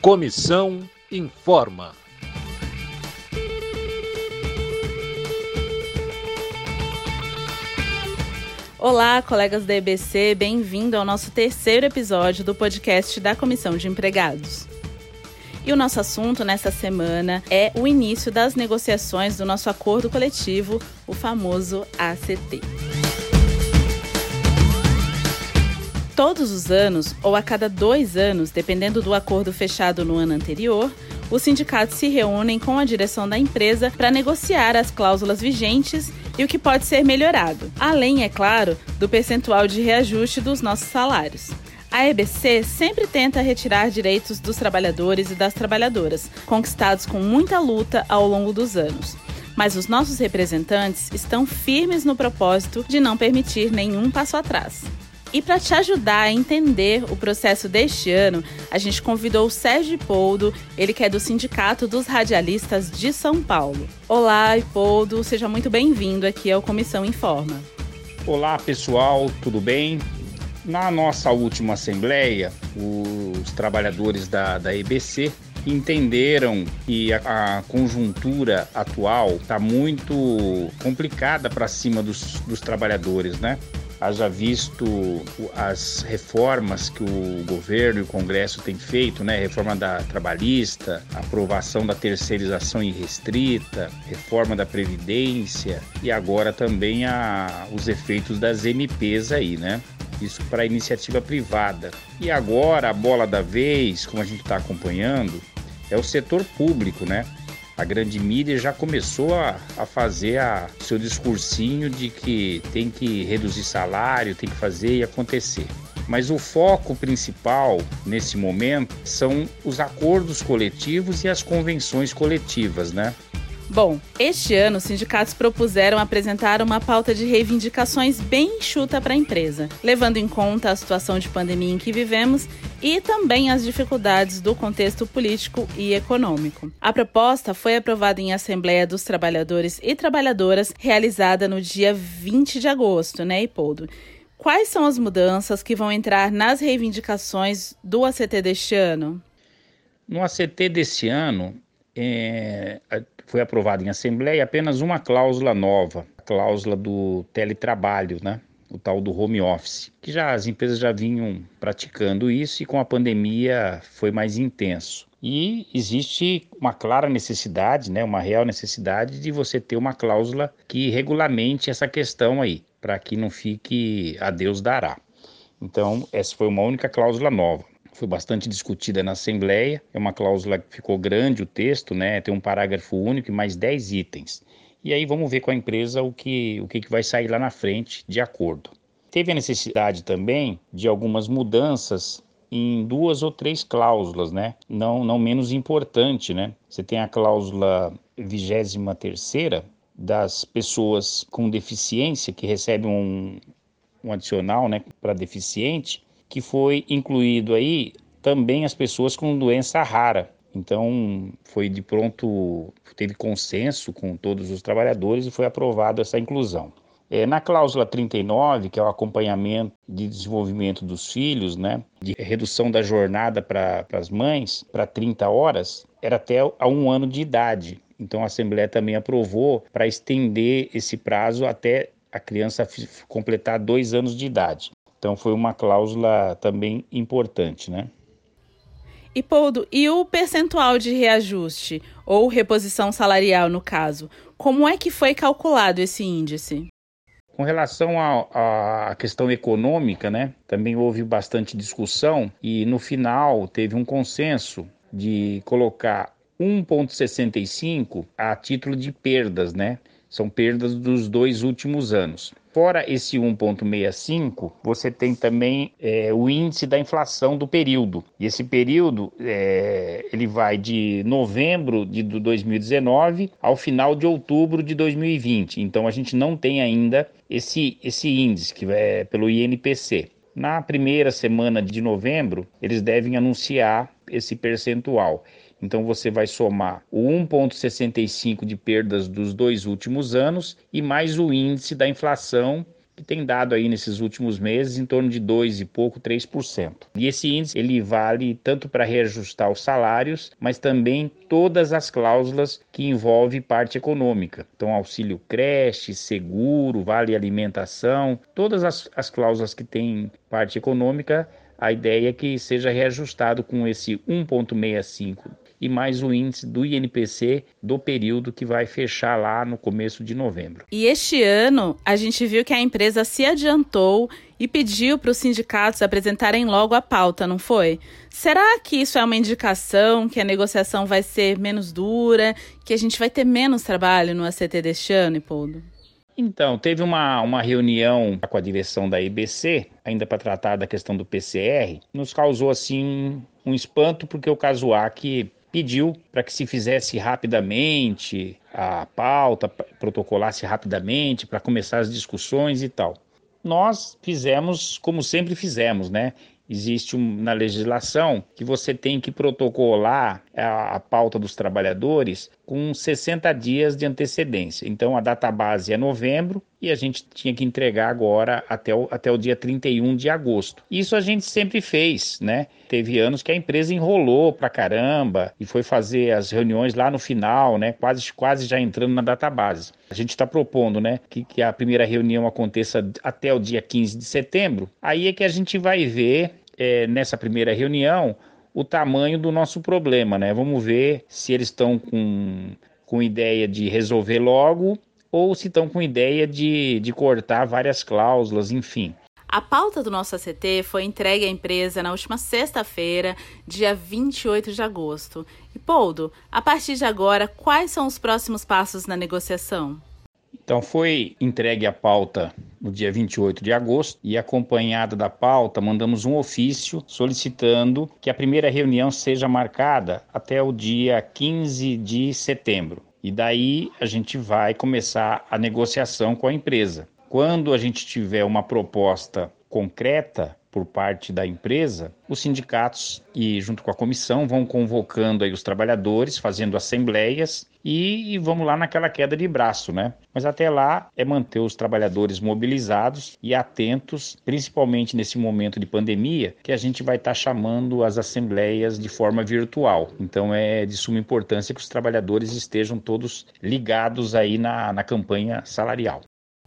Comissão informa. Olá, colegas da EBC, bem-vindo ao nosso terceiro episódio do podcast da Comissão de Empregados. E o nosso assunto nessa semana é o início das negociações do nosso acordo coletivo, o famoso ACT. Todos os anos, ou a cada dois anos, dependendo do acordo fechado no ano anterior, os sindicatos se reúnem com a direção da empresa para negociar as cláusulas vigentes e o que pode ser melhorado, além, é claro, do percentual de reajuste dos nossos salários. A EBC sempre tenta retirar direitos dos trabalhadores e das trabalhadoras, conquistados com muita luta ao longo dos anos. Mas os nossos representantes estão firmes no propósito de não permitir nenhum passo atrás. E para te ajudar a entender o processo deste ano, a gente convidou o Sérgio Ipoldo, ele que é do Sindicato dos Radialistas de São Paulo. Olá, Ipoldo, seja muito bem-vindo aqui ao Comissão Informa. Olá, pessoal, tudo bem? Na nossa última assembleia, os trabalhadores da, da EBC entenderam que a, a conjuntura atual está muito complicada para cima dos, dos trabalhadores, né? Haja visto as reformas que o governo e o Congresso têm feito, né? Reforma da trabalhista, aprovação da terceirização irrestrita, reforma da previdência e agora também a, os efeitos das MPs aí, né? Isso para iniciativa privada. E agora a bola da vez, como a gente está acompanhando, é o setor público, né? A grande mídia já começou a, a fazer a, seu discursinho de que tem que reduzir salário, tem que fazer e acontecer. Mas o foco principal nesse momento são os acordos coletivos e as convenções coletivas, né? Bom, este ano os sindicatos propuseram apresentar uma pauta de reivindicações bem enxuta para a empresa, levando em conta a situação de pandemia em que vivemos e também as dificuldades do contexto político e econômico. A proposta foi aprovada em Assembleia dos Trabalhadores e Trabalhadoras, realizada no dia 20 de agosto, né, Ipoldo? Quais são as mudanças que vão entrar nas reivindicações do ACT deste ano? No ACT desse ano, é, foi aprovada em Assembleia apenas uma cláusula nova, a cláusula do teletrabalho, né? o tal do home office, que já as empresas já vinham praticando isso e com a pandemia foi mais intenso. E existe uma clara necessidade, né, uma real necessidade de você ter uma cláusula que regulamente essa questão aí, para que não fique a Deus dará. Então, essa foi uma única cláusula nova foi bastante discutida na Assembleia. É uma cláusula que ficou grande o texto, né? Tem um parágrafo único e mais 10 itens. E aí vamos ver com a empresa o que, o que vai sair lá na frente de acordo. Teve a necessidade também de algumas mudanças em duas ou três cláusulas, né? Não, não menos importante, né? Você tem a cláusula 23 terceira das pessoas com deficiência que recebem um, um adicional, né, para deficiente que foi incluído aí também as pessoas com doença rara. Então, foi de pronto, teve consenso com todos os trabalhadores e foi aprovada essa inclusão. É, na cláusula 39, que é o acompanhamento de desenvolvimento dos filhos, né, de redução da jornada para as mães para 30 horas, era até a um ano de idade. Então, a Assembleia também aprovou para estender esse prazo até a criança completar dois anos de idade. Então foi uma cláusula também importante, né? E Poldo, e o percentual de reajuste ou reposição salarial no caso? Como é que foi calculado esse índice? Com relação à questão econômica, né, também houve bastante discussão e no final teve um consenso de colocar 1,65 a título de perdas, né? São perdas dos dois últimos anos. Fora esse 1,65, você tem também é, o índice da inflação do período. E esse período é, ele vai de novembro de 2019 ao final de outubro de 2020. Então a gente não tem ainda esse, esse índice que é pelo INPC. Na primeira semana de novembro, eles devem anunciar esse percentual. Então você vai somar o 1,65 de perdas dos dois últimos anos e mais o índice da inflação que tem dado aí nesses últimos meses em torno de 2 e pouco, 3%. E esse índice ele vale tanto para reajustar os salários, mas também todas as cláusulas que envolvem parte econômica. Então, auxílio creche, seguro, vale alimentação, todas as, as cláusulas que têm parte econômica a ideia é que seja reajustado com esse 1,65 e mais o índice do INPC do período que vai fechar lá no começo de novembro. E este ano a gente viu que a empresa se adiantou e pediu para os sindicatos apresentarem logo a pauta, não foi? Será que isso é uma indicação que a negociação vai ser menos dura, que a gente vai ter menos trabalho no ACT deste ano, Ipoldo? Então, teve uma, uma reunião com a direção da IBC, ainda para tratar da questão do PCR, nos causou assim um espanto, porque o Casuac pediu para que se fizesse rapidamente a pauta, protocolasse rapidamente para começar as discussões e tal. Nós fizemos como sempre fizemos, né? existe um, na legislação que você tem que protocolar a, a, pauta dos trabalhadores com 60 dias de antecedência. Então a data base é novembro e a gente tinha que entregar agora até o, até o dia 31 de agosto. Isso a gente sempre fez, né? Teve anos que a empresa enrolou pra caramba e foi fazer as reuniões lá no final, né? Quase, quase já entrando na data base. A gente está propondo, né, que, que a primeira reunião aconteça até o dia 15 de setembro. Aí é que a gente vai ver é, nessa primeira reunião o tamanho do nosso problema, né? Vamos ver se eles estão com, com ideia de resolver logo ou se estão com ideia de, de cortar várias cláusulas, enfim. A pauta do nosso ACT foi entregue à empresa na última sexta-feira, dia 28 de agosto. E, Poldo, a partir de agora, quais são os próximos passos na negociação? Então foi entregue a pauta no dia 28 de agosto e acompanhada da pauta, mandamos um ofício solicitando que a primeira reunião seja marcada até o dia 15 de setembro. E daí a gente vai começar a negociação com a empresa. Quando a gente tiver uma proposta concreta por parte da empresa, os sindicatos e junto com a comissão vão convocando aí os trabalhadores, fazendo assembleias e, e vamos lá naquela queda de braço, né? Mas até lá é manter os trabalhadores mobilizados e atentos, principalmente nesse momento de pandemia, que a gente vai estar tá chamando as assembleias de forma virtual. Então é de suma importância que os trabalhadores estejam todos ligados aí na, na campanha salarial.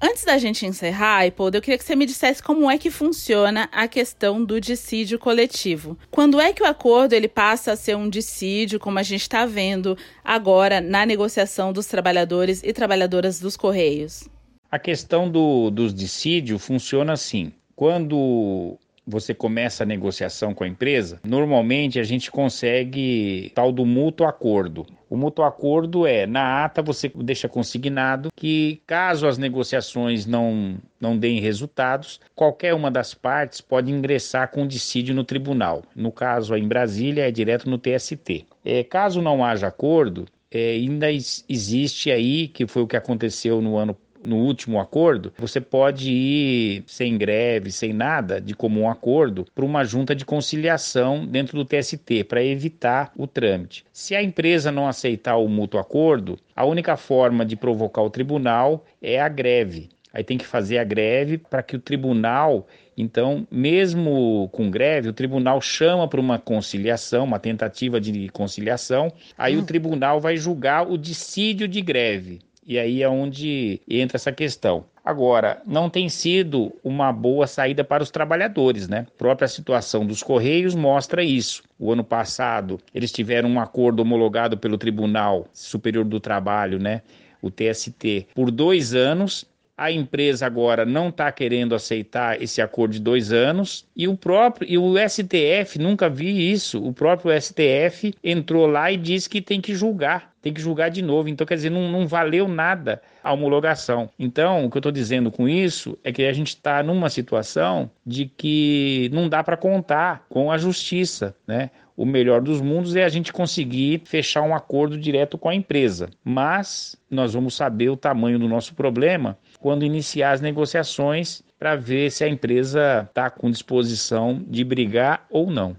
Antes da gente encerrar, Ipold, eu queria que você me dissesse como é que funciona a questão do dissídio coletivo. Quando é que o acordo ele passa a ser um dissídio, como a gente está vendo agora na negociação dos trabalhadores e trabalhadoras dos Correios? A questão do, dos dissídios funciona assim. Quando você começa a negociação com a empresa, normalmente a gente consegue tal do mútuo acordo. O mútuo acordo é, na ata você deixa consignado que caso as negociações não, não deem resultados, qualquer uma das partes pode ingressar com dissídio no tribunal. No caso, em Brasília, é direto no TST. É, caso não haja acordo, é, ainda existe aí, que foi o que aconteceu no ano no último acordo, você pode ir sem greve, sem nada de comum acordo, para uma junta de conciliação dentro do TST, para evitar o trâmite. Se a empresa não aceitar o mútuo acordo, a única forma de provocar o tribunal é a greve. Aí tem que fazer a greve para que o tribunal, então, mesmo com greve, o tribunal chama para uma conciliação, uma tentativa de conciliação. Aí hum. o tribunal vai julgar o dissídio de greve. E aí é onde entra essa questão. Agora, não tem sido uma boa saída para os trabalhadores, né? A própria situação dos Correios mostra isso. O ano passado, eles tiveram um acordo homologado pelo Tribunal Superior do Trabalho, né? O TST, por dois anos, a empresa agora não está querendo aceitar esse acordo de dois anos e o próprio e o STF nunca vi isso. O próprio STF entrou lá e disse que tem que julgar, tem que julgar de novo. Então quer dizer não, não valeu nada a homologação. Então o que eu estou dizendo com isso é que a gente está numa situação de que não dá para contar com a justiça, né? o melhor dos mundos é a gente conseguir fechar um acordo direto com a empresa. Mas nós vamos saber o tamanho do nosso problema quando iniciar as negociações para ver se a empresa está com disposição de brigar ou não.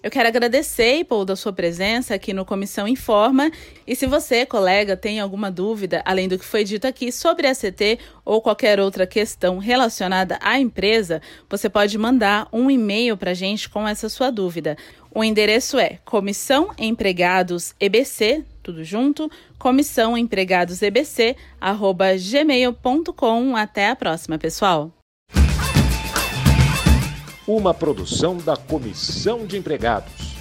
Eu quero agradecer, Paul, da sua presença aqui no Comissão Informa. E se você, colega, tem alguma dúvida, além do que foi dito aqui sobre a CT ou qualquer outra questão relacionada à empresa, você pode mandar um e-mail para a gente com essa sua dúvida. O endereço é comissão empregados EBC, tudo junto, comissão empregados EBC, arroba gmail.com. Até a próxima, pessoal! Uma produção da Comissão de Empregados